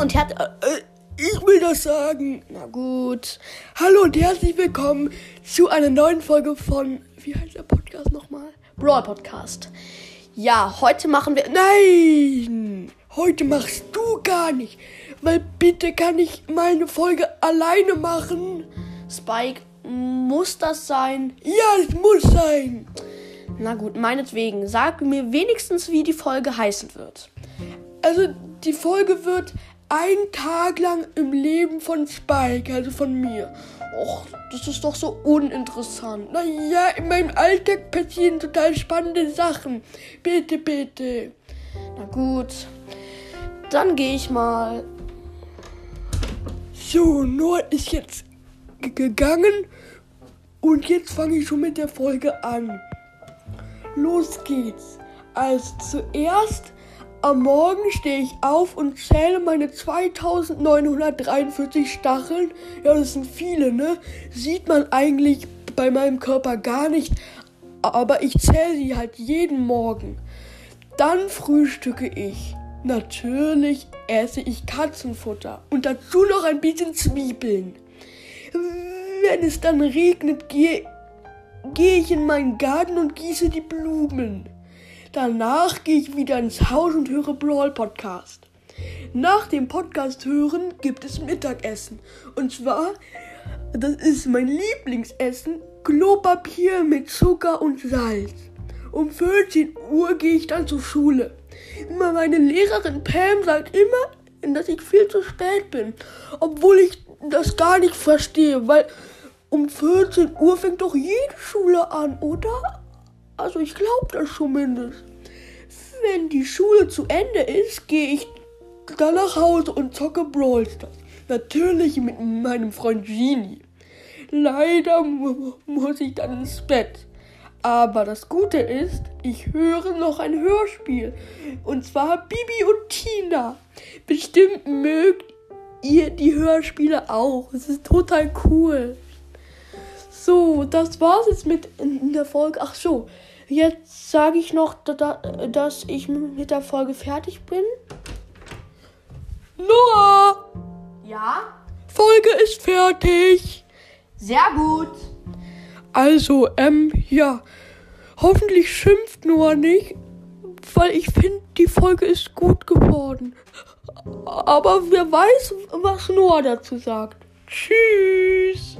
Und herzlich. Äh, ich will das sagen. Na gut. Hallo und herzlich willkommen zu einer neuen Folge von. Wie heißt der Podcast nochmal? Brawl Podcast. Ja, heute machen wir. Nein! Heute machst du gar nicht. Weil bitte kann ich meine Folge alleine machen. Spike, muss das sein? Ja, es muss sein. Na gut, meinetwegen. Sag mir wenigstens, wie die Folge heißen wird. Also, die Folge wird ein Tag lang im Leben von Spike, also von mir. Och, das ist doch so uninteressant. Naja, in meinem Alltag passieren total spannende Sachen. Bitte, bitte. Na gut. Dann gehe ich mal. So, Nord ist jetzt gegangen und jetzt fange ich schon mit der Folge an. Los geht's. Also zuerst am Morgen stehe ich auf und zähle meine 2943 Stacheln. Ja, das sind viele, ne? Sieht man eigentlich bei meinem Körper gar nicht. Aber ich zähle sie halt jeden Morgen. Dann frühstücke ich. Natürlich esse ich Katzenfutter und dazu noch ein bisschen Zwiebeln. Wenn es dann regnet, gehe, gehe ich in meinen Garten und gieße die Blumen. Danach gehe ich wieder ins Haus und höre Brawl Podcast. Nach dem Podcast hören gibt es Mittagessen. Und zwar, das ist mein Lieblingsessen, Klopapier mit Zucker und Salz. Um 14 Uhr gehe ich dann zur Schule. Meine Lehrerin Pam sagt immer, dass ich viel zu spät bin. Obwohl ich das gar nicht verstehe, weil um 14 Uhr fängt doch jede Schule an, oder? Also ich glaube das zumindest. Wenn die Schule zu Ende ist, gehe ich dann nach Hause und zocke Brawl Stars. Natürlich mit meinem Freund Genie. Leider mu muss ich dann ins Bett. Aber das Gute ist, ich höre noch ein Hörspiel. Und zwar Bibi und Tina. Bestimmt mögt ihr die Hörspiele auch. Es ist total cool. So, das war's jetzt mit in der Folge. Ach so, jetzt sage ich noch, dass ich mit der Folge fertig bin. Noah! Ja? Folge ist fertig. Sehr gut. Also, ähm, ja. Hoffentlich schimpft Noah nicht, weil ich finde, die Folge ist gut geworden. Aber wer weiß, was Noah dazu sagt. Tschüss.